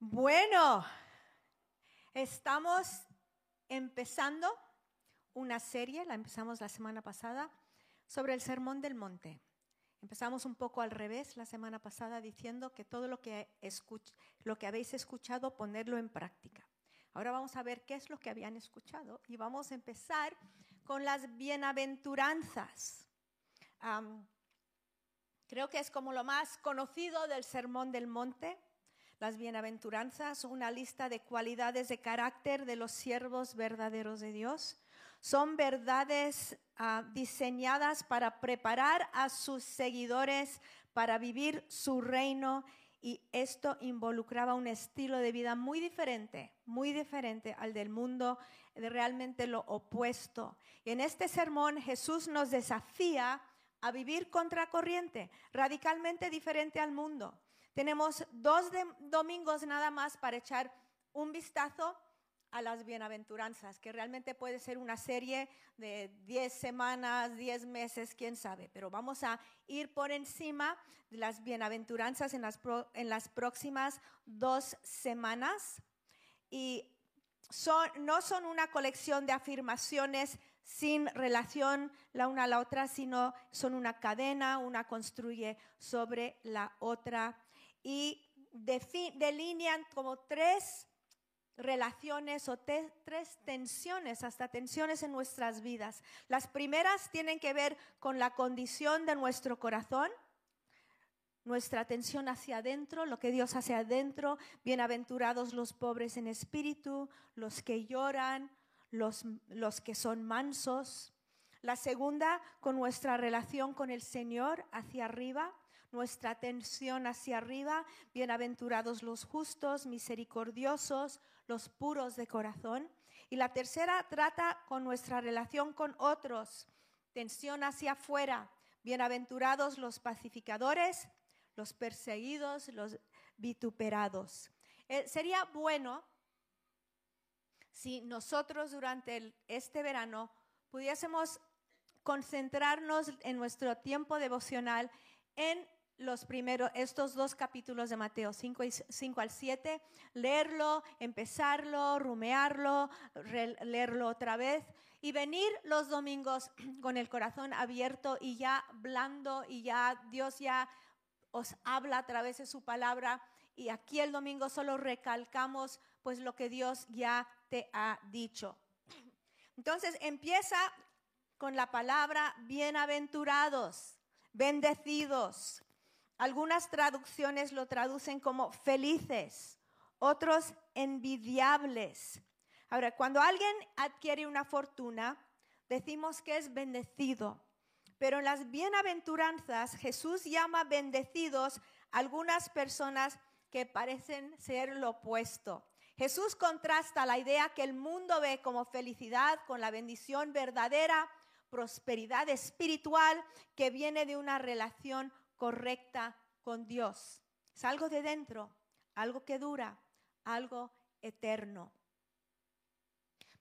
Bueno, estamos empezando una serie, la empezamos la semana pasada, sobre el Sermón del Monte. Empezamos un poco al revés la semana pasada diciendo que todo lo que, lo que habéis escuchado, ponerlo en práctica. Ahora vamos a ver qué es lo que habían escuchado y vamos a empezar con las bienaventuranzas. creo que es como lo más conocido del Sermón del Monte. Las bienaventuranzas, una lista de cualidades de carácter de los siervos verdaderos de Dios. Son verdades ah, diseñadas para preparar a sus seguidores para vivir su reino y esto involucraba un estilo de vida muy diferente, muy diferente al del mundo, realmente lo opuesto. Y en este sermón Jesús nos desafía a vivir contracorriente, radicalmente diferente al mundo. Tenemos dos domingos nada más para echar un vistazo a las bienaventuranzas, que realmente puede ser una serie de 10 semanas, 10 meses, quién sabe, pero vamos a ir por encima de las bienaventuranzas en las, en las próximas dos semanas. Y son, no son una colección de afirmaciones sin relación la una a la otra, sino son una cadena, una construye sobre la otra y delinean como tres relaciones o tres tensiones, hasta tensiones en nuestras vidas. Las primeras tienen que ver con la condición de nuestro corazón, nuestra atención hacia adentro, lo que Dios hace adentro. Bienaventurados los pobres en espíritu, los que lloran, los, los que son mansos. La segunda, con nuestra relación con el Señor hacia arriba nuestra atención hacia arriba, bienaventurados los justos, misericordiosos, los puros de corazón. Y la tercera trata con nuestra relación con otros, tensión hacia afuera, bienaventurados los pacificadores, los perseguidos, los vituperados. Eh, sería bueno si nosotros durante este verano pudiésemos concentrarnos en nuestro tiempo devocional en los primeros, estos dos capítulos de Mateo 5, y 5 al 7, leerlo, empezarlo, rumearlo, leerlo otra vez y venir los domingos con el corazón abierto y ya blando y ya Dios ya os habla a través de su palabra y aquí el domingo solo recalcamos pues lo que Dios ya te ha dicho. Entonces empieza con la palabra bienaventurados, bendecidos, algunas traducciones lo traducen como felices, otros envidiables. Ahora, cuando alguien adquiere una fortuna, decimos que es bendecido. Pero en las bienaventuranzas Jesús llama bendecidos algunas personas que parecen ser lo opuesto. Jesús contrasta la idea que el mundo ve como felicidad con la bendición verdadera, prosperidad espiritual que viene de una relación correcta con Dios. Es algo de dentro, algo que dura, algo eterno.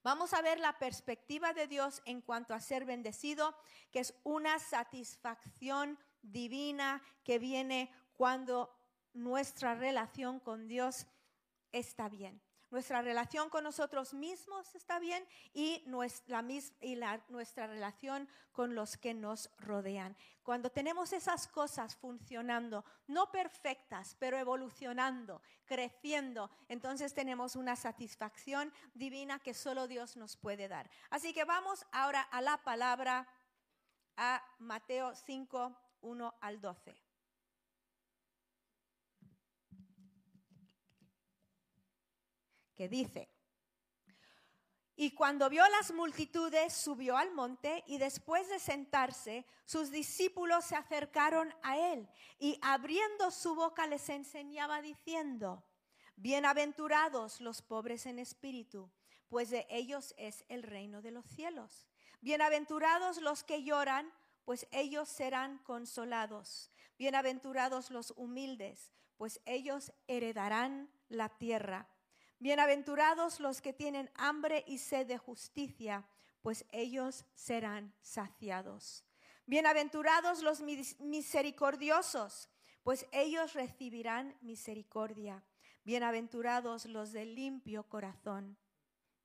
Vamos a ver la perspectiva de Dios en cuanto a ser bendecido, que es una satisfacción divina que viene cuando nuestra relación con Dios está bien nuestra relación con nosotros mismos está bien y, nuestra, y nuestra relación con los que nos rodean. Cuando tenemos esas cosas funcionando, no perfectas, pero evolucionando, creciendo, entonces tenemos una satisfacción divina que solo Dios nos puede dar. Así que vamos ahora a la palabra, a Mateo 5, 1 al 12. Que dice, y cuando vio las multitudes, subió al monte y después de sentarse, sus discípulos se acercaron a él y abriendo su boca les enseñaba diciendo, Bienaventurados los pobres en espíritu, pues de ellos es el reino de los cielos. Bienaventurados los que lloran, pues ellos serán consolados. Bienaventurados los humildes, pues ellos heredarán la tierra. Bienaventurados los que tienen hambre y sed de justicia, pues ellos serán saciados. Bienaventurados los misericordiosos, pues ellos recibirán misericordia. Bienaventurados los de limpio corazón,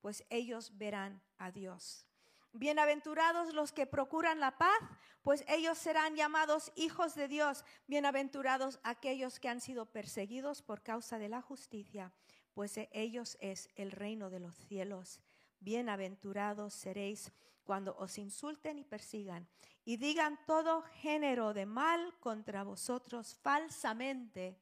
pues ellos verán a Dios. Bienaventurados los que procuran la paz, pues ellos serán llamados hijos de Dios. Bienaventurados aquellos que han sido perseguidos por causa de la justicia, pues de ellos es el reino de los cielos. Bienaventurados seréis cuando os insulten y persigan y digan todo género de mal contra vosotros falsamente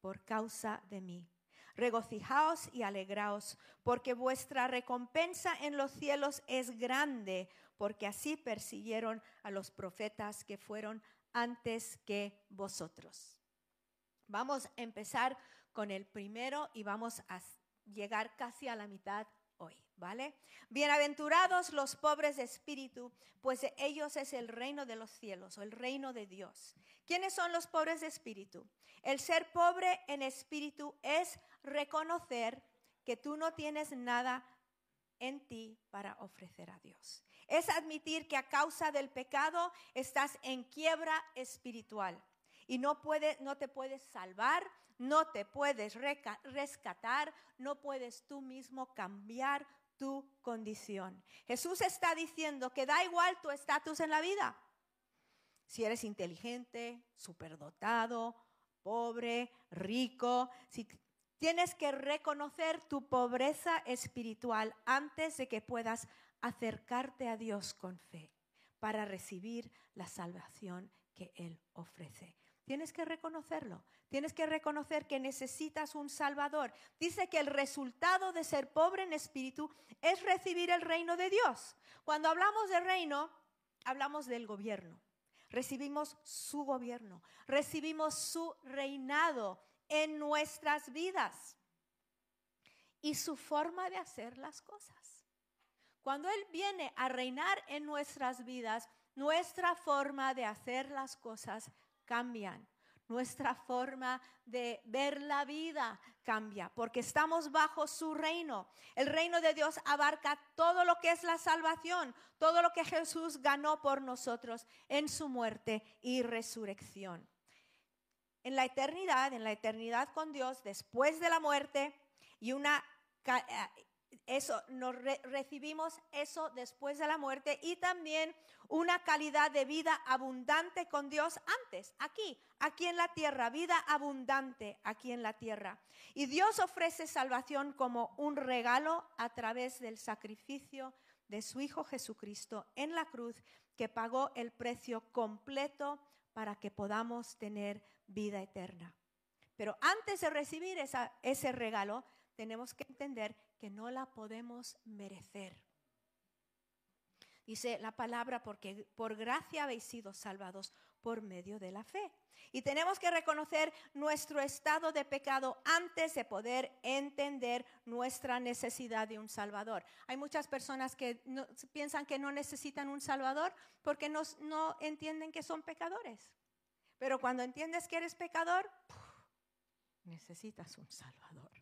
por causa de mí. Regocijaos y alegraos, porque vuestra recompensa en los cielos es grande, porque así persiguieron a los profetas que fueron antes que vosotros. Vamos a empezar con el primero y vamos a llegar casi a la mitad hoy, ¿vale? Bienaventurados los pobres de espíritu, pues de ellos es el reino de los cielos o el reino de Dios. ¿Quiénes son los pobres de espíritu? El ser pobre en espíritu es reconocer que tú no tienes nada en ti para ofrecer a Dios. Es admitir que a causa del pecado estás en quiebra espiritual y no, puede, no te puedes salvar, no te puedes rescatar, no puedes tú mismo cambiar tu condición. Jesús está diciendo que da igual tu estatus en la vida. Si eres inteligente, superdotado, pobre, rico, si tienes que reconocer tu pobreza espiritual antes de que puedas acercarte a Dios con fe para recibir la salvación que Él ofrece. Tienes que reconocerlo. Tienes que reconocer que necesitas un Salvador. Dice que el resultado de ser pobre en espíritu es recibir el reino de Dios. Cuando hablamos de reino, hablamos del gobierno recibimos su gobierno, recibimos su reinado en nuestras vidas y su forma de hacer las cosas. Cuando Él viene a reinar en nuestras vidas, nuestra forma de hacer las cosas cambian nuestra forma de ver la vida cambia, porque estamos bajo su reino. El reino de Dios abarca todo lo que es la salvación, todo lo que Jesús ganó por nosotros en su muerte y resurrección. En la eternidad, en la eternidad con Dios, después de la muerte y una eh, eso, nos recibimos eso después de la muerte y también una calidad de vida abundante con Dios antes, aquí, aquí en la tierra, vida abundante aquí en la tierra. Y Dios ofrece salvación como un regalo a través del sacrificio de su Hijo Jesucristo en la cruz, que pagó el precio completo para que podamos tener vida eterna. Pero antes de recibir ese regalo, tenemos que entender que no la podemos merecer. Dice la palabra, porque por gracia habéis sido salvados por medio de la fe. Y tenemos que reconocer nuestro estado de pecado antes de poder entender nuestra necesidad de un Salvador. Hay muchas personas que piensan que no necesitan un Salvador porque no, entienden que son pecadores. Pero cuando entiendes que eres pecador, necesitas un Salvador.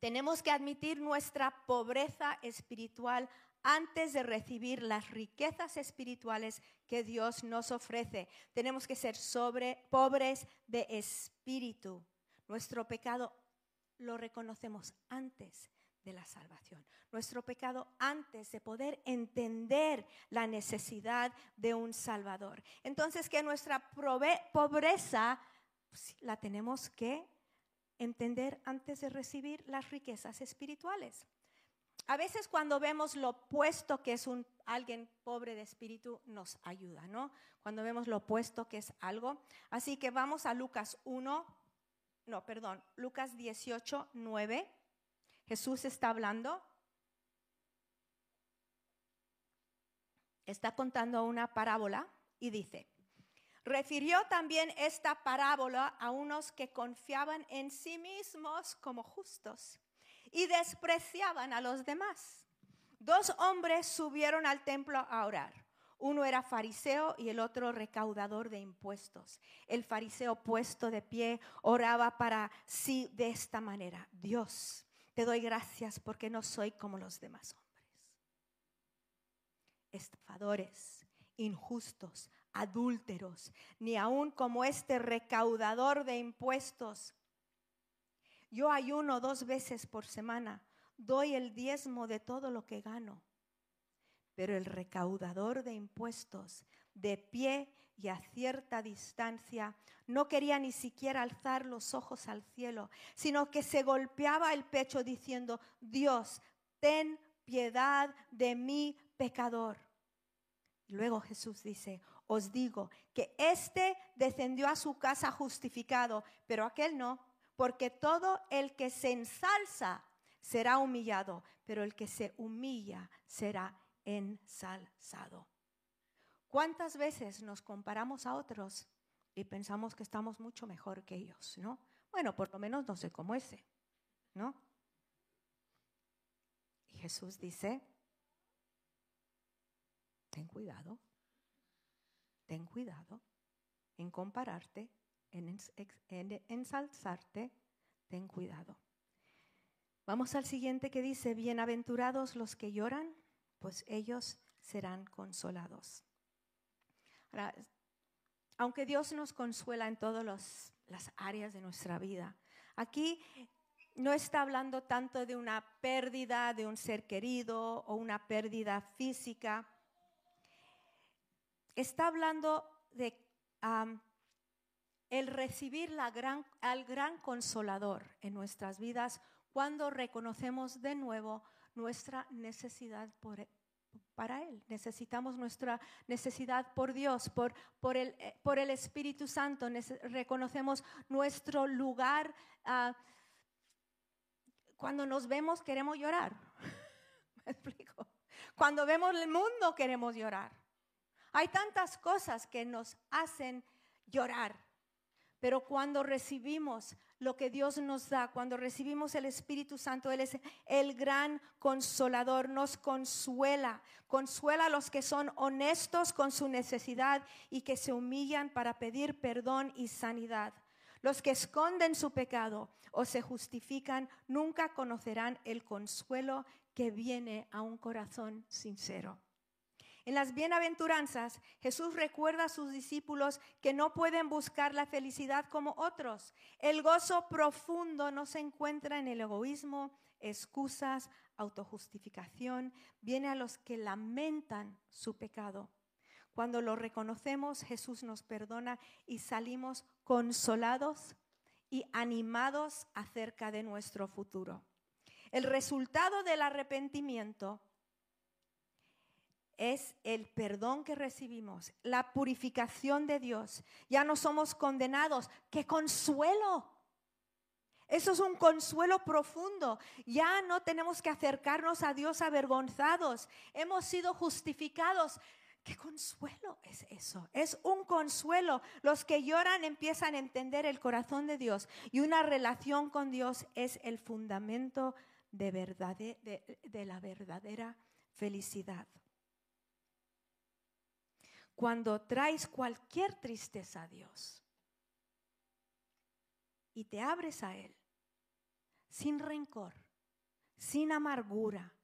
Tenemos que admitir nuestra pobreza espiritual antes de recibir las riquezas espirituales que Dios nos ofrece. Tenemos que ser pobres de espíritu. Nuestro pecado lo reconocemos antes de la salvación. Nuestro pecado antes de poder entender la necesidad de un Salvador. Entonces que nuestra pobreza pues, la tenemos que entender antes de recibir las riquezas espirituales. A veces cuando vemos lo opuesto que es un alguien pobre de espíritu nos ayuda, ¿no? Cuando vemos lo opuesto que es algo. Así que vamos a Lucas 1, no, perdón, Lucas 18, 9. Jesús está hablando. Está contando una parábola y dice, Refirió también esta parábola a unos que confiaban en sí mismos como justos y despreciaban a los demás. Dos hombres subieron al templo a orar. Uno era fariseo y el otro recaudador de impuestos. El fariseo puesto de pie oraba para sí de esta manera. Dios, te doy gracias porque no soy como los demás hombres. Estafadores, injustos, adúlteros, ni aun como este recaudador de impuestos. Yo ayuno dos veces por semana, doy el diezmo de todo lo que gano. Pero el recaudador de impuestos, de pie y a cierta distancia, no quería ni siquiera alzar los ojos al cielo, sino que se golpeaba el pecho diciendo, Dios, ten piedad de mí, pecador. Luego Jesús dice, os digo que éste descendió a su casa justificado, pero aquel no, porque todo el que se ensalza será humillado, pero el que se humilla será ensalzado. ¿Cuántas veces nos comparamos a otros y pensamos que estamos mucho mejor que ellos, no? Bueno, por lo menos no sé cómo ese, ¿no? Y Jesús dice, ten cuidado ten cuidado en compararte, en, ensalzarte, ten cuidado. Vamos al siguiente que dice, bienaventurados los que lloran, pues ellos serán consolados. aunque Dios nos consuela en todas las áreas de nuestra vida, aquí no está hablando tanto de una pérdida de un ser querido o una pérdida física, está hablando de el recibir la gran, al gran consolador en nuestras vidas cuando reconocemos de nuevo nuestra necesidad por, para Él. Necesitamos nuestra necesidad por Dios, por, eh, el, Espíritu Santo. reconocemos nuestro lugar. Ah, cuando nos vemos queremos llorar. ¿Me explico? Cuando vemos el mundo queremos llorar. Hay tantas cosas que nos hacen llorar, pero cuando recibimos lo que Dios nos da, cuando recibimos el Espíritu Santo, Él es el gran consolador, nos consuela, consuela a los que son honestos con su necesidad y que se humillan para pedir perdón y sanidad. Los que esconden su pecado o se justifican nunca conocerán el consuelo que viene a un corazón sincero. En las bienaventuranzas, Jesús recuerda a sus discípulos que no pueden buscar la felicidad como otros. El gozo profundo no se encuentra en el egoísmo, excusas, autojustificación. Viene a los que lamentan su pecado. Cuando lo reconocemos, Jesús nos perdona y salimos consolados y animados acerca de nuestro futuro. El resultado del arrepentimiento es el perdón que recibimos, la purificación de Dios. Ya no somos condenados. ¡Qué consuelo! Eso es un consuelo profundo. Ya no tenemos que acercarnos a Dios avergonzados. Hemos sido justificados. ¿Qué consuelo es eso? Es un consuelo. Los que lloran empiezan a entender el corazón de Dios y una relación con Dios es el fundamento de, la verdadera felicidad. Cuando traes cualquier tristeza a Dios y te abres a Él, sin rencor, sin amargura,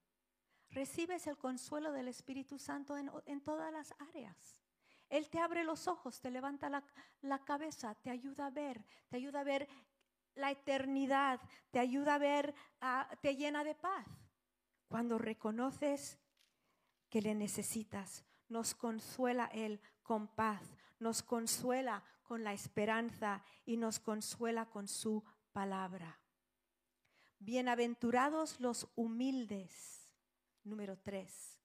recibes el consuelo del Espíritu Santo en, todas las áreas. Él te abre los ojos, te levanta la, cabeza, te ayuda a ver, te ayuda a ver la eternidad, te ayuda a ver, te llena de paz. Cuando reconoces que le necesitas, nos consuela Él con paz, nos consuela con la esperanza y nos consuela con su palabra. Bienaventurados los humildes, número tres,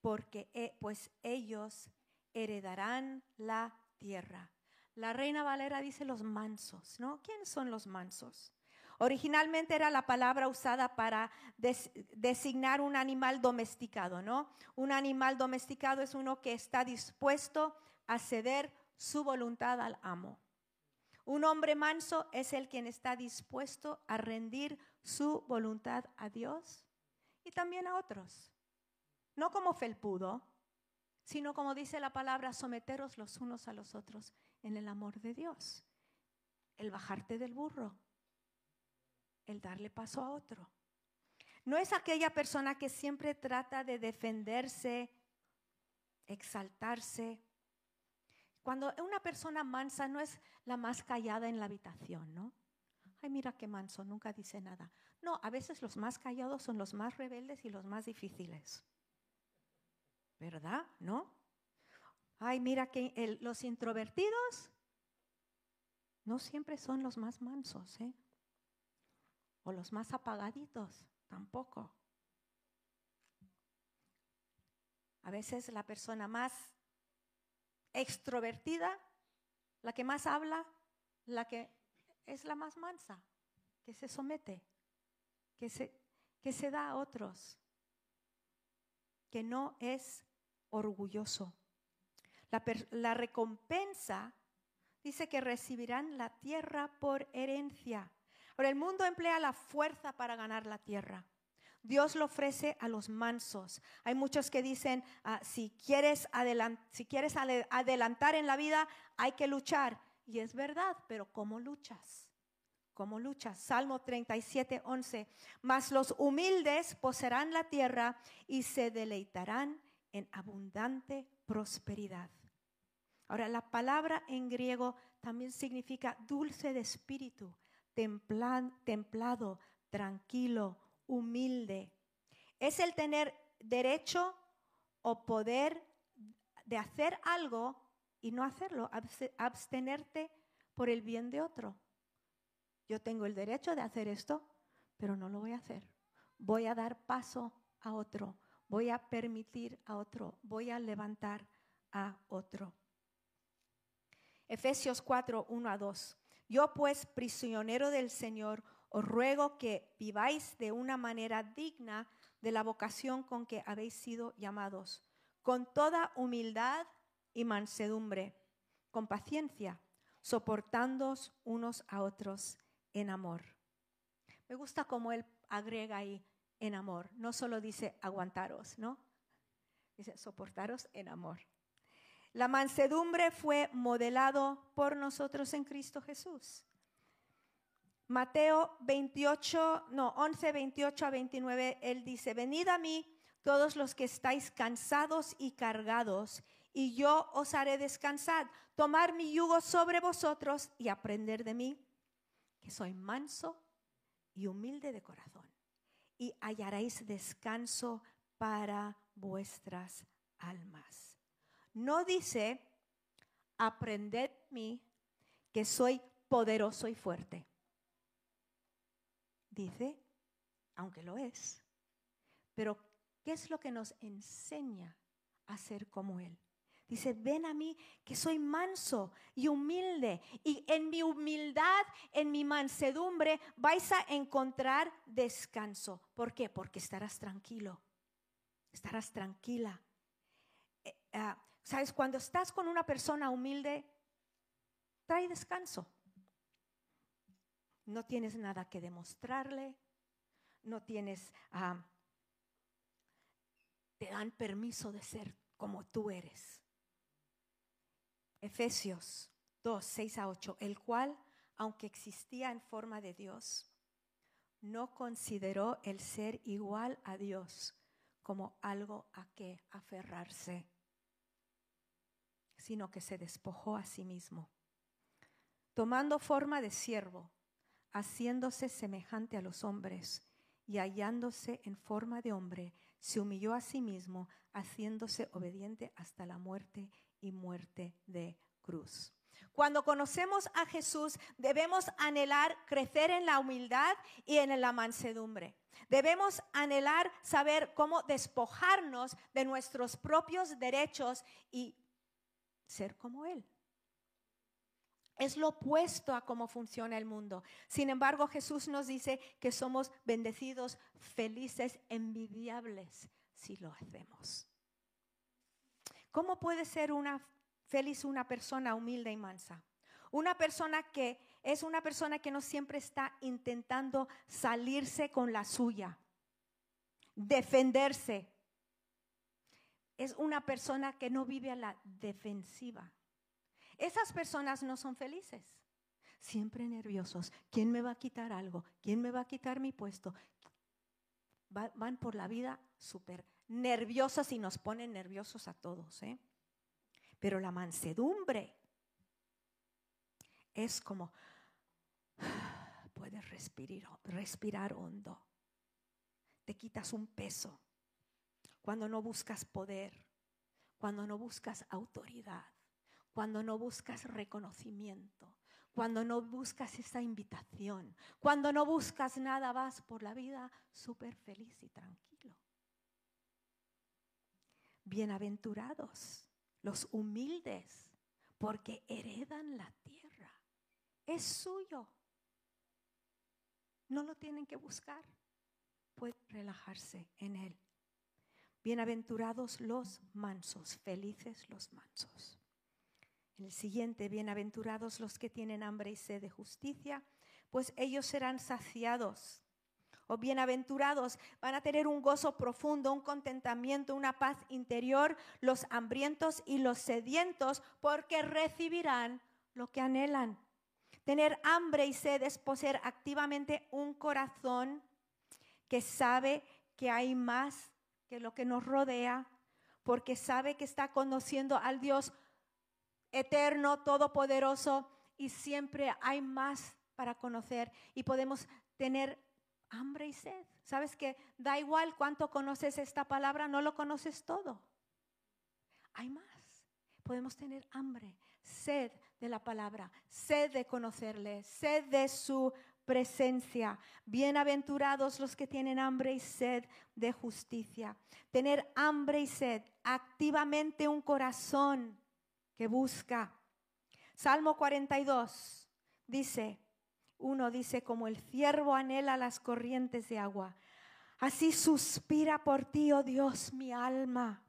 porque eh, pues ellos heredarán la tierra. La reina Valera dice los mansos, ¿no? ¿Quiénes son los mansos? Originalmente era la palabra usada para designar un animal domesticado, ¿no? Un animal domesticado es uno que está dispuesto a ceder su voluntad al amo. Un hombre manso es el quien está dispuesto a rendir su voluntad a Dios y también a otros. No como felpudo, sino como dice la palabra, someteros los unos a los otros en el amor de Dios. El bajarte del burro, el darle paso a otro. No es aquella persona que siempre trata de defenderse, exaltarse Cuando una persona mansa no es la más callada en la habitación, ¿no? Ay, mira qué manso, nunca dice nada. No, a veces los más callados son los más rebeldes y los más difíciles. ¿Verdad? ¿No? Ay, mira que los introvertidos no siempre son los más mansos, ¿eh? O los más apagaditos, tampoco. A veces la persona más extrovertida, la que más habla, la que es la más mansa, que se somete, que se, que se da a otros, que no es orgulloso. La, la recompensa dice que recibirán la tierra por herencia. Ahora, el mundo emplea la fuerza para ganar la tierra. Dios lo ofrece a los mansos. Hay muchos que dicen, ah, si, quieres si quieres adelantar en la vida, hay que luchar. Y es verdad, pero ¿cómo luchas? ¿Cómo luchas? Salmo 37, 11. Mas los humildes poseerán la tierra y se deleitarán en abundante prosperidad. Ahora, la palabra en griego también significa dulce de espíritu, templado, tranquilo, humilde. Es el tener derecho o poder de hacer algo y no hacerlo, abstenerte por el bien de otro. Yo tengo el derecho de hacer esto, pero no lo voy a hacer. Voy a dar paso a otro, voy a permitir a otro, voy a levantar a otro. Efesios 4, 1 a 2. Yo pues, prisionero del Señor, os ruego que viváis de una manera digna de la vocación con que habéis sido llamados, con toda humildad y mansedumbre, con paciencia, soportándoos unos a otros en amor. Me gusta cómo él agrega ahí en amor, no solo dice aguantaros, ¿no? Dice soportaros en amor. La mansedumbre fue modelado por nosotros en Cristo Jesús. Mateo 28, no, 11, 28 a 29, él dice, venid a mí todos los que estáis cansados y cargados, y yo os haré descansar. Tomar mi yugo sobre vosotros y aprender de mí, que soy manso y humilde de corazón, y hallaréis descanso para vuestras almas. No dice, aprended de mí, que soy poderoso y fuerte dice, aunque lo es. Pero, ¿qué es lo que nos enseña a ser como Él? Dice, ven a mí que soy manso y humilde. Y en mi humildad, en mi mansedumbre, vais a encontrar descanso. ¿Por qué? Porque estarás tranquilo. Estarás tranquila. Eh, ah, Sabes, cuando estás con una persona humilde, trae descanso. No tienes nada que demostrarle, no tienes, ah, te dan permiso de ser como tú eres. Efesios 2, 6 a 8, el cual, aunque existía en forma de Dios, no consideró el ser igual a Dios como algo a que aferrarse, sino que se despojó a sí mismo, tomando forma de siervo haciéndose semejante a los hombres y hallándose en forma de hombre, se humilló a sí mismo, haciéndose obediente hasta la muerte y muerte de cruz. Cuando conocemos a Jesús, debemos anhelar crecer en la humildad y en la mansedumbre. Debemos anhelar saber cómo despojarnos de nuestros propios derechos y ser como Él. Es lo opuesto a cómo funciona el mundo. Sin embargo, Jesús nos dice que somos bendecidos, felices, envidiables si lo hacemos. ¿Cómo puede ser feliz una persona humilde y mansa? Una persona que es una persona que no siempre está intentando salirse con la suya, defenderse. Es una persona que no vive a la defensiva. Esas personas no son felices. Siempre nerviosos. ¿Quién me va a quitar algo? ¿Quién me va a quitar mi puesto? van por la vida súper nerviosas y nos ponen nerviosos a todos. ¿eh? Pero la mansedumbre es como puedes respirar, respirar hondo. Te quitas un peso cuando no buscas poder, cuando no buscas autoridad, cuando no buscas reconocimiento, cuando no buscas esa invitación, cuando no buscas nada, vas por la vida súper feliz y tranquilo. Bienaventurados los humildes, porque heredan la tierra. Es suyo. No lo tienen que buscar. Pueden relajarse en él. Bienaventurados los mansos, felices los mansos. El siguiente, bienaventurados los que tienen hambre y sed de justicia, pues ellos serán saciados. O bienaventurados van a tener un gozo profundo, un contentamiento, una paz interior, los hambrientos y los sedientos, porque recibirán lo que anhelan. Tener hambre y sed es poseer activamente un corazón que sabe que hay más que lo que nos rodea, porque sabe que está conociendo al Dios eterno, todopoderoso, y siempre hay más para conocer y podemos tener hambre y sed. ¿Sabes que da igual cuánto conoces esta palabra, no lo conoces todo? Hay más. Podemos tener hambre, sed de la palabra, sed de conocerle, sed de su presencia. Bienaventurados los que tienen hambre y sed de justicia. Tener hambre y sed, activamente un corazón que busca. Salmo 42 dice, uno dice, como el ciervo anhela las corrientes de agua, así suspira por ti, oh Dios, mi alma.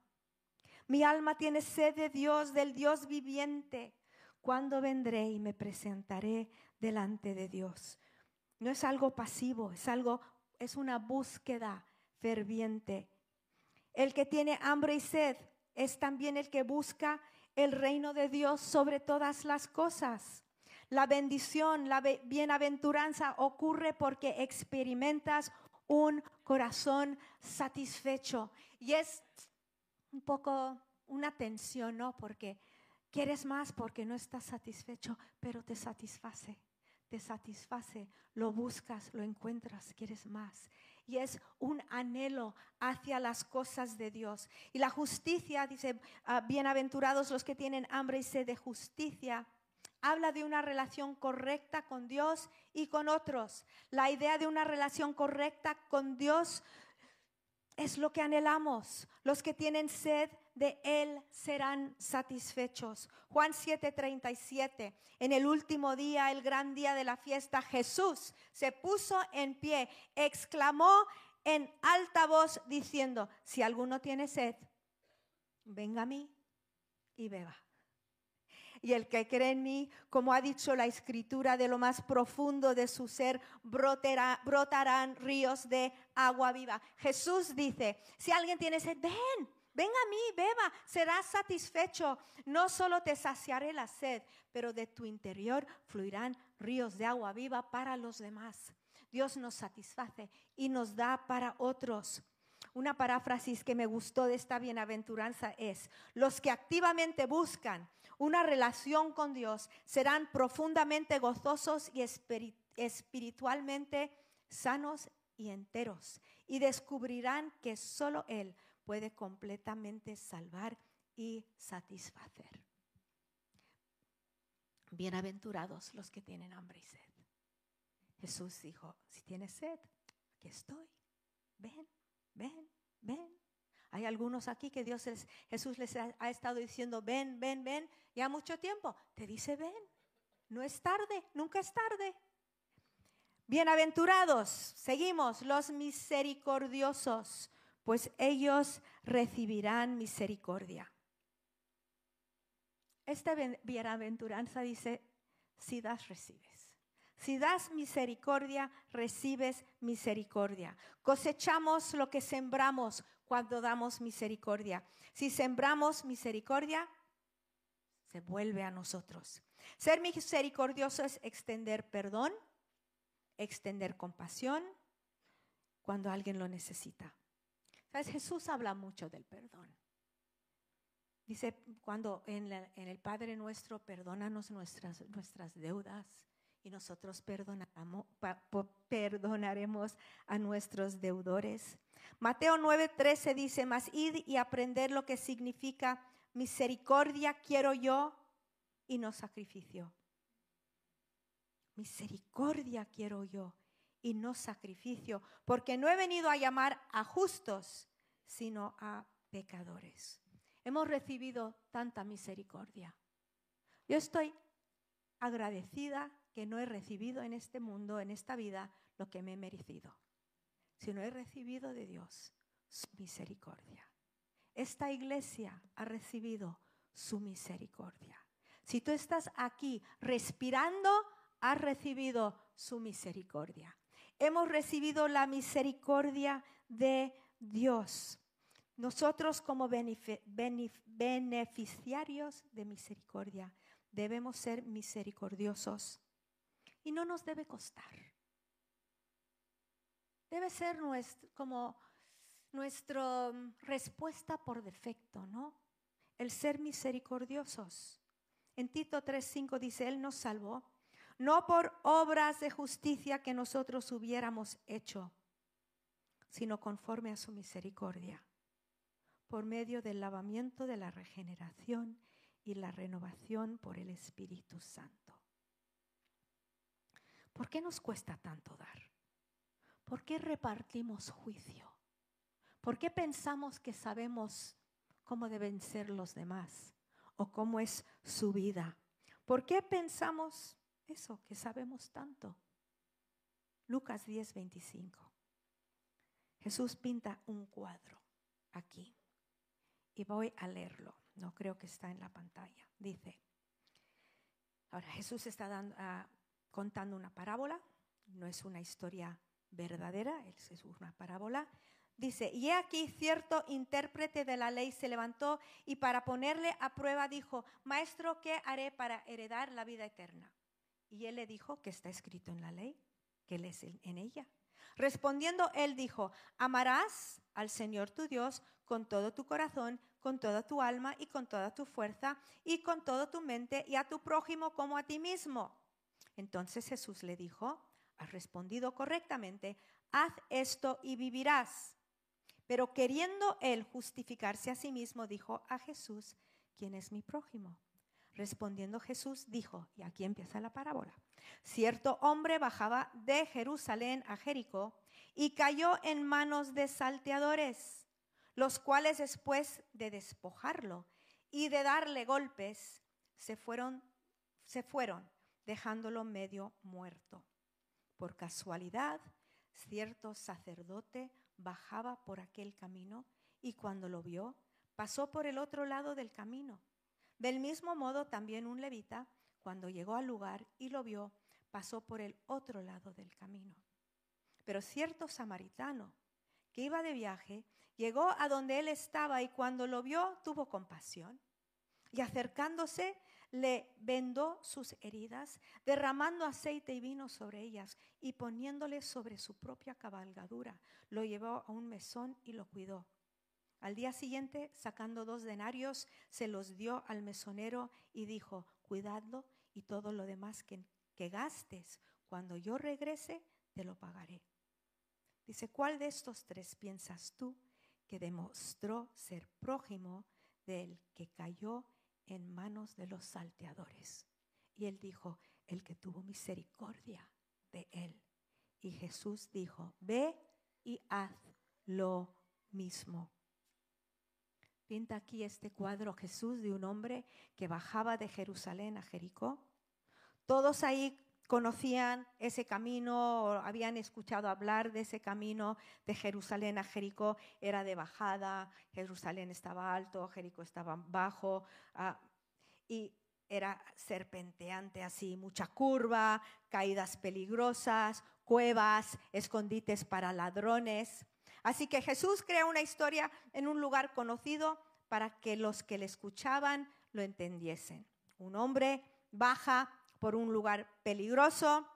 Mi alma tiene sed de Dios, del Dios viviente. ¿Cuándo vendré y me presentaré delante de Dios? No es algo pasivo, es algo, es una búsqueda ferviente. El que tiene hambre y sed es también el que busca el reino de Dios sobre todas las cosas. La bendición, la bienaventuranza ocurre porque experimentas un corazón satisfecho. Y es un poco una tensión, ¿no? Porque quieres más porque no estás satisfecho, pero te satisface te satisface, lo buscas, lo encuentras, quieres más. Y es un anhelo hacia las cosas de Dios. Y la justicia, dice, ah, bienaventurados los que tienen hambre y sed de justicia, habla de una relación correcta con Dios y con otros. La idea de una relación correcta con Dios es lo que anhelamos. Los que tienen sed de Él serán satisfechos. Juan 7:37. En el último día, el gran día de la fiesta, Jesús se puso en pie, exclamó en alta voz diciendo, si alguno tiene sed, venga a mí y beba. Y el que cree en mí, como ha dicho la escritura, de lo más profundo de su ser brotarán ríos de agua viva. Jesús dice, si alguien tiene sed, ven, Ven a mí, beba, serás satisfecho. No solo te saciaré la sed, pero de tu interior fluirán ríos de agua viva para los demás. Dios nos satisface y nos da para otros. Una paráfrasis que me gustó de esta bienaventuranza es, los que activamente buscan una relación con Dios serán profundamente gozosos y espiritualmente sanos y enteros y descubrirán que solo Él puede completamente salvar y satisfacer. Bienaventurados los que tienen hambre y sed. Jesús dijo, si tienes sed, aquí estoy. Ven, ven, ven. Hay algunos aquí que Dios Jesús les ha, ha estado diciendo, ven, ven, ven, ya mucho tiempo. Te dice, ven. No es tarde, nunca es tarde. Bienaventurados, seguimos, los misericordiosos, pues ellos recibirán misericordia. Esta bienaventuranza dice, si das, recibes. Si das misericordia, recibes misericordia. Cosechamos lo que sembramos cuando damos misericordia. Si sembramos misericordia, se vuelve a nosotros. Ser misericordioso es extender perdón, extender compasión cuando alguien lo necesita. Jesús habla mucho del perdón. Dice, cuando en, el Padre nuestro, perdónanos nuestras, nuestras deudas y nosotros perdonaremos a nuestros deudores. Mateo 9:13 dice, mas id y aprender lo que significa misericordia quiero yo y no sacrificio. Misericordia quiero yo y no sacrificio, porque no he venido a llamar a justos, sino a pecadores. Hemos recibido tanta misericordia. Yo estoy agradecida que no he recibido en este mundo, en esta vida, lo que me he merecido, sino he recibido de Dios su misericordia. Esta iglesia ha recibido su misericordia. Si tú estás aquí respirando, has recibido su misericordia. Hemos recibido la misericordia de Dios. Nosotros como beneficiarios de misericordia debemos ser misericordiosos y no nos debe costar. Debe ser nuestro, como nuestra mm, respuesta por defecto, ¿no? El ser misericordiosos. En Tito 3:5 dice, Él nos salvó, no por obras de justicia que nosotros hubiéramos hecho, sino conforme a su misericordia por medio del lavamiento de la regeneración y la renovación por el Espíritu Santo. ¿Por qué nos cuesta tanto dar? ¿Por qué repartimos juicio? ¿Por qué pensamos que sabemos cómo deben ser los demás o cómo es su vida? ¿Por qué pensamos eso, que sabemos tanto? Lucas 10, 25. Jesús pinta un cuadro aquí y voy a leerlo. No creo que está en la pantalla. Dice, ahora Jesús está ah, contando una parábola, no es una historia verdadera, es una parábola. Dice, y aquí cierto intérprete de la ley se levantó y para ponerle a prueba dijo, Maestro, ¿qué haré para heredar la vida eterna? Y él le dijo, que está escrito en la ley, que él es en ella. Respondiendo, él dijo, amarás al Señor tu Dios con todo tu corazón, con toda tu alma y con toda tu fuerza y con toda tu mente y a tu prójimo como a ti mismo. Entonces Jesús le dijo, has respondido correctamente, haz esto y vivirás. Pero queriendo él justificarse a sí mismo, dijo a Jesús, ¿quién es mi prójimo? Respondiendo Jesús dijo, y aquí empieza la parábola, cierto hombre bajaba de Jerusalén a Jericó y cayó en manos de salteadores, los cuales después de despojarlo y de darle golpes, se fueron, se fueron dejándolo medio muerto. Por casualidad, cierto sacerdote bajaba por aquel camino y cuando lo vio, pasó por el otro lado del camino. Del mismo modo, también un levita, cuando llegó al lugar y lo vio, pasó por el otro lado del camino. Pero cierto samaritano que iba de viaje llegó a donde él estaba y cuando lo vio tuvo compasión y acercándose le vendó sus heridas, derramando aceite y vino sobre ellas y poniéndole sobre su propia cabalgadura, lo llevó a un mesón y lo cuidó. Al día siguiente, sacando dos denarios, se los dio al mesonero y dijo, cuidadlo y todo lo demás que, que gastes, cuando yo regrese, te lo pagaré. Dice, ¿cuál de estos tres piensas tú que demostró ser prójimo del que cayó en manos de los salteadores? Y él dijo, el que tuvo misericordia de él. Y Jesús dijo, ve y haz lo mismo. Pinta aquí este cuadro Jesús de un hombre que bajaba de Jerusalén a Jericó. Todos ahí conocían ese camino, habían escuchado hablar de ese camino de Jerusalén a Jericó, era de bajada, Jerusalén estaba alto, Jericó estaba bajo, ah, y era serpenteante así, mucha curva, caídas peligrosas, cuevas, escondites para ladrones. Así que Jesús crea una historia en un lugar conocido para que los que le escuchaban lo entendiesen. Un hombre baja por un lugar peligroso,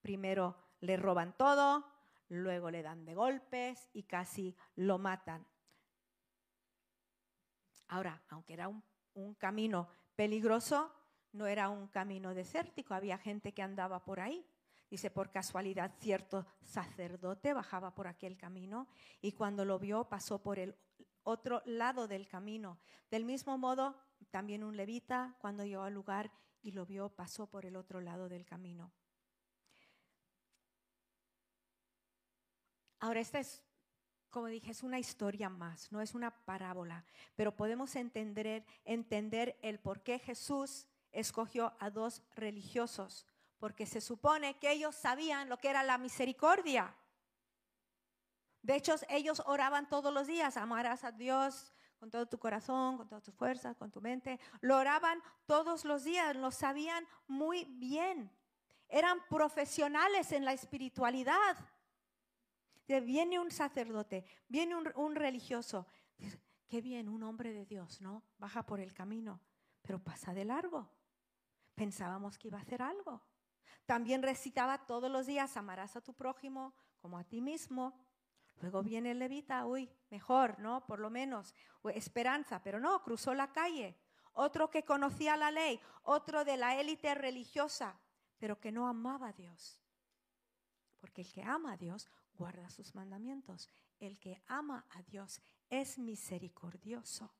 primero le roban todo, luego le dan de golpes y casi lo matan. Ahora, aunque era un, un camino peligroso, no era un camino desértico, había gente que andaba por ahí. Dice, por casualidad, cierto sacerdote bajaba por aquel camino y cuando lo vio pasó por el otro lado del camino. Del mismo modo, también un levita, cuando llegó al lugar y lo vio, pasó por el otro lado del camino. Ahora, esta es, como dije, es una historia más, no es una parábola, pero podemos entender, entender el por qué Jesús escogió a dos religiosos porque se supone que ellos sabían lo que era la misericordia. De hecho, ellos oraban todos los días, amarás a Dios con todo tu corazón, con toda tu fuerza, con tu mente. Lo oraban todos los días, lo sabían muy bien. Eran profesionales en la espiritualidad. Viene un sacerdote, viene un, un religioso. Dice, qué bien, un hombre de Dios, ¿no? Baja por el camino, pero pasa de largo. Pensábamos que iba a hacer algo. También recitaba todos los días, amarás a tu prójimo como a ti mismo. Luego viene el levita, uy, mejor, ¿no? Por lo menos, esperanza, pero no, cruzó la calle. Otro que conocía la ley, otro de la élite religiosa, pero que no amaba a Dios. Porque el que ama a Dios guarda sus mandamientos. El que ama a Dios es misericordioso.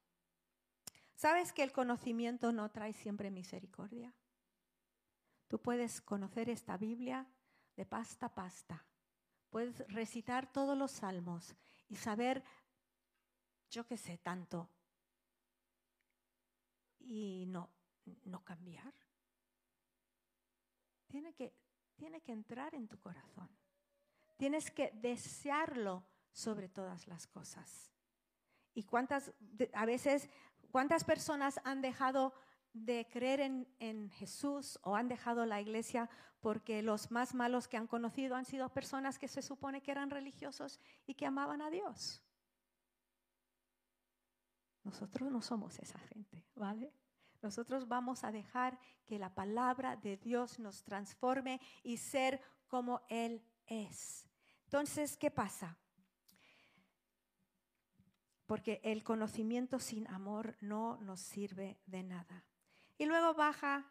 ¿Sabes que el conocimiento no trae siempre misericordia? Tú puedes conocer esta Biblia de pasta a pasta. Puedes recitar todos los salmos y saber, yo qué sé, tanto. Y no, no cambiar. Tiene que, tiene que entrar en tu corazón. Tienes que desearlo sobre todas las cosas. Y cuántas, a veces, cuántas personas han dejado de creer en, Jesús o han dejado la iglesia porque los más malos que han conocido han sido personas que se supone que eran religiosos y que amaban a Dios. Nosotros no somos esa gente, ¿vale? Nosotros vamos a dejar que la palabra de Dios nos transforme y ser como Él es. Entonces, ¿qué pasa? Porque el conocimiento sin amor no nos sirve de nada. Y luego baja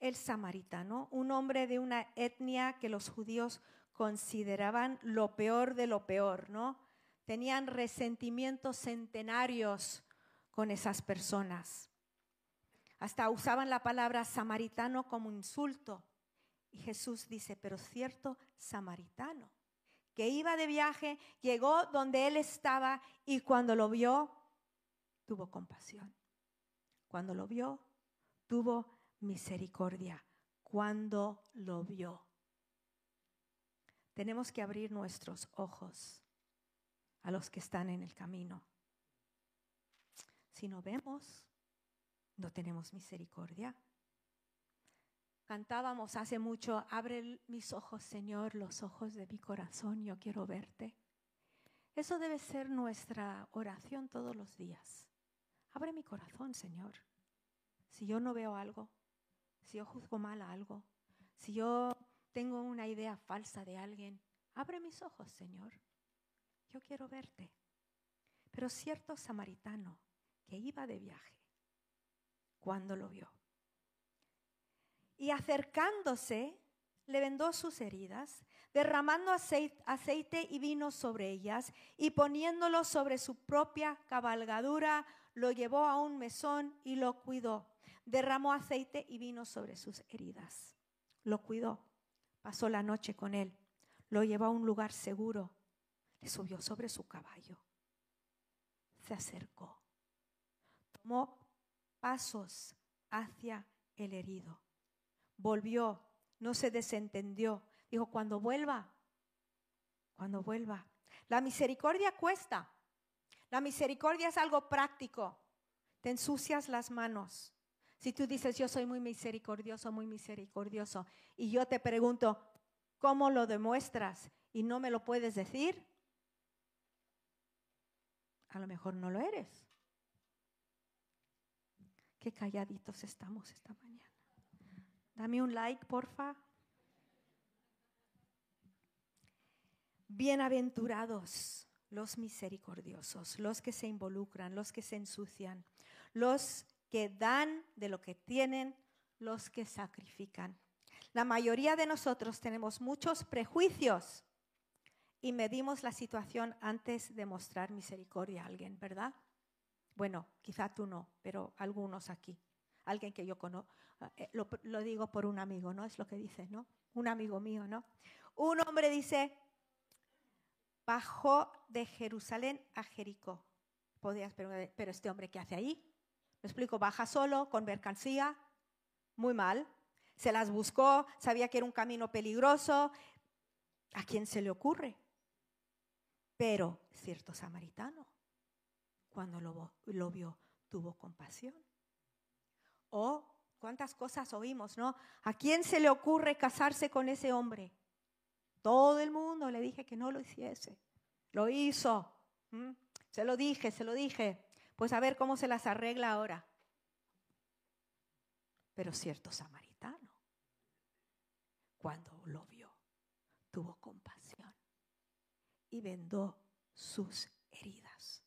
el samaritano, un hombre de una etnia que los judíos consideraban lo peor de lo peor, ¿no? Tenían resentimientos centenarios con esas personas. Hasta usaban la palabra samaritano como insulto. Y Jesús dice, pero cierto samaritano, que iba de viaje, llegó donde él estaba y cuando lo vio, tuvo compasión. Cuando lo vio, tuvo misericordia cuando lo vio. Tenemos que abrir nuestros ojos a los que están en el camino. Si no vemos, no tenemos misericordia. Cantábamos hace mucho, abre mis ojos, Señor, los ojos de mi corazón, yo quiero verte. Eso debe ser nuestra oración todos los días. Abre mi corazón, Señor si yo no veo algo, si yo juzgo mal a algo, si yo tengo una idea falsa de alguien, abre mis ojos, Señor. Yo quiero verte. Pero cierto samaritano que iba de viaje, cuando lo vio, y acercándose, le vendó sus heridas, derramando aceite y vino sobre ellas, y poniéndolo sobre su propia cabalgadura, lo llevó a un mesón y lo cuidó derramó aceite y vino sobre sus heridas. Lo cuidó, pasó la noche con él, lo llevó a un lugar seguro, le subió sobre su caballo, se acercó, tomó pasos hacia el herido, volvió, no se desentendió, dijo, cuando vuelva, cuando vuelva. La misericordia cuesta, la misericordia es algo práctico, te ensucias las manos, si tú dices, yo soy muy misericordioso, muy misericordioso, y yo te pregunto, ¿cómo lo demuestras? Y no me lo puedes decir, a lo mejor no lo eres. Qué calladitos estamos esta mañana. Dame un like, porfa. Bienaventurados los misericordiosos, los que se involucran, los que se ensucian, los que dan de lo que tienen, los que sacrifican. La mayoría de nosotros tenemos muchos prejuicios y medimos la situación antes de mostrar misericordia a alguien, ¿verdad? Bueno, quizá tú no, pero algunos aquí. Alguien que yo conozco, eh, lo, digo por un amigo, ¿no? Es lo que dice, ¿no? Un amigo mío, ¿no? Un hombre dice, bajó de Jerusalén a Jericó. Podrías pero este hombre, ¿qué hace ahí? Explico, baja solo, con mercancía, muy mal. Se las buscó, sabía que era un camino peligroso. ¿A quién se le ocurre? Pero cierto samaritano, cuando lo, lo vio, tuvo compasión. O cuántas cosas oímos, ¿no? ¿A quién se le ocurre casarse con ese hombre? Todo el mundo le dije que no lo hiciese. Lo hizo. Se lo dije, se lo dije. Pues a ver cómo se las arregla ahora. Pero cierto samaritano, cuando lo vio, tuvo compasión y vendó sus heridas.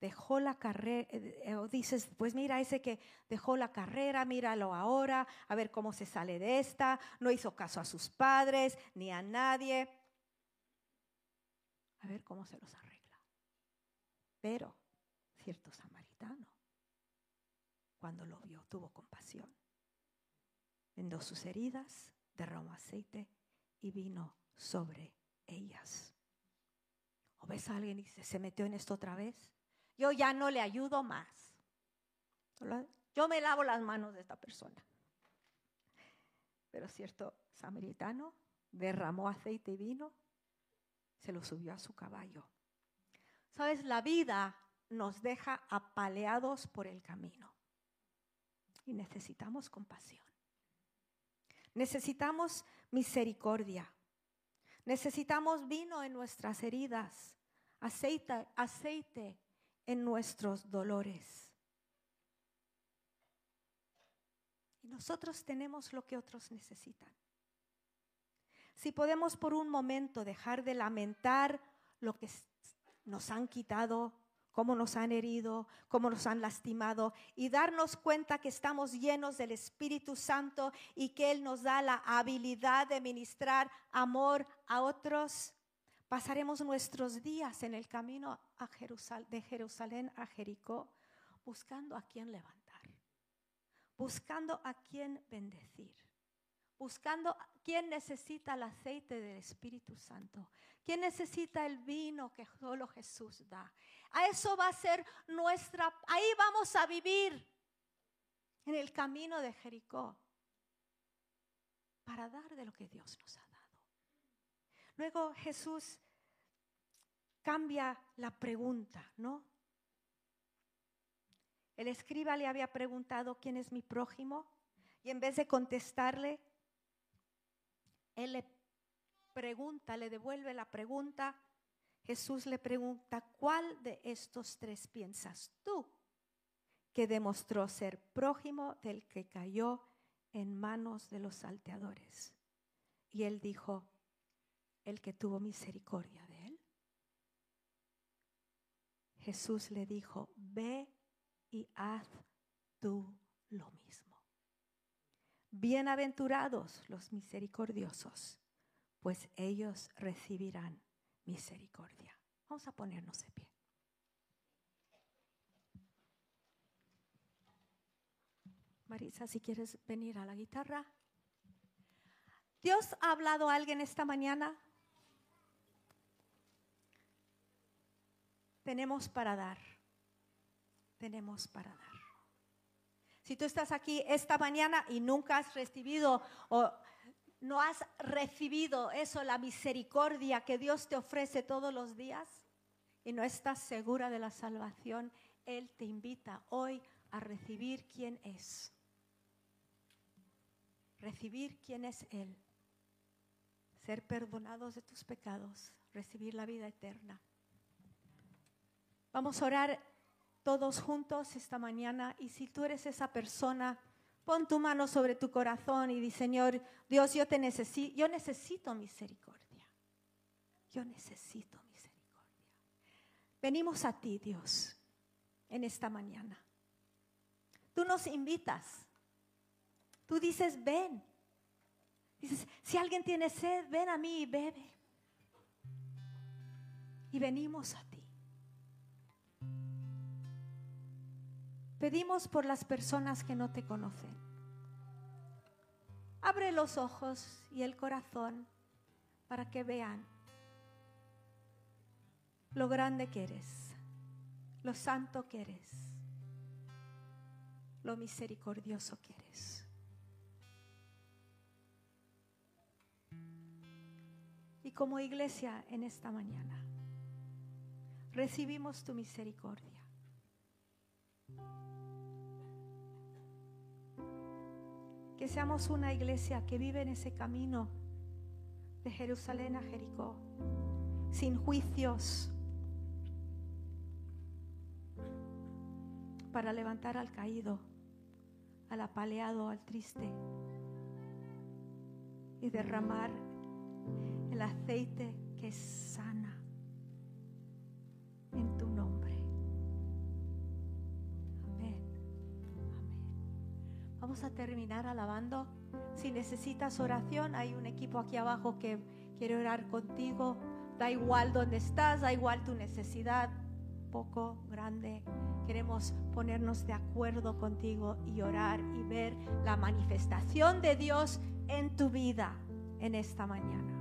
Dejó la carrera, eh, o dices, pues mira ese que dejó la carrera, míralo ahora, a ver cómo se sale de esta, no hizo caso a sus padres ni a nadie. A ver cómo se los arregla. Pero cierto samaritano, cuando lo vio, tuvo compasión. Vendó sus heridas, derramó aceite y vino sobre ellas. ¿O ves a alguien y se metió en esto otra vez? Yo ya no le ayudo más. Yo me lavo las manos de esta persona. Pero cierto samaritano derramó aceite y vino, se lo subió a su caballo. Sabes, la vida nos deja apaleados por el camino. Y necesitamos compasión. Necesitamos misericordia. Necesitamos vino en nuestras heridas, aceite, en nuestros dolores. Y nosotros tenemos lo que otros necesitan. Si podemos por un momento dejar de lamentar lo que nos han quitado, cómo nos han herido, cómo nos han lastimado y darnos cuenta que estamos llenos del Espíritu Santo y que Él nos da la habilidad de ministrar amor a otros, pasaremos nuestros días en el camino a de Jerusalén a Jericó buscando a quién levantar, buscando a quién bendecir buscando quién necesita el aceite del Espíritu Santo, quién necesita el vino que solo Jesús da. A eso va a ser nuestra, ahí vamos a vivir en el camino de Jericó para dar de lo que Dios nos ha dado. Luego Jesús cambia la pregunta, ¿no? El escriba le había preguntado, ¿quién es mi prójimo? Y en vez de contestarle, él le pregunta, le devuelve la pregunta. Jesús le pregunta, ¿cuál de estos tres piensas tú que demostró ser prójimo del que cayó en manos de los salteadores? Y él dijo, el que tuvo misericordia de él. Jesús le dijo, ve y haz tú lo mismo. Bienaventurados los misericordiosos, pues ellos recibirán misericordia. Vamos a ponernos de pie. Marisa, si quieres venir a la guitarra. ¿Dios ha hablado a alguien esta mañana? Tenemos para dar. Tenemos para dar. Si tú estás aquí esta mañana y nunca has recibido o no has recibido eso, la misericordia que Dios te ofrece todos los días y no estás segura de la salvación, Él te invita hoy a recibir quién es. Recibir quién es Él. Ser perdonados de tus pecados, recibir la vida eterna. Vamos a orar todos juntos esta mañana y si tú eres esa persona, pon tu mano sobre tu corazón y di, Señor, Dios, yo te necesito, yo necesito misericordia. Yo necesito misericordia. Venimos a ti, Dios, en esta mañana. Tú nos invitas. Tú dices, ven. Dices, si alguien tiene sed, ven a mí y bebe. Y venimos a ti. Pedimos por las personas que no te conocen. Abre los ojos y el corazón para que vean lo grande que eres, lo santo que eres, lo misericordioso que eres. Y como iglesia en esta mañana, recibimos tu misericordia. Que seamos una iglesia que vive en ese camino de Jerusalén a Jericó, sin juicios, para levantar al caído, al apaleado, al triste y derramar el aceite que sana Vamos a terminar alabando. Si necesitas oración, hay un equipo aquí abajo que quiere orar contigo. Da igual dónde estás, da igual tu necesidad, poco, grande. Queremos ponernos de acuerdo contigo y orar y ver la manifestación de Dios en tu vida en esta mañana.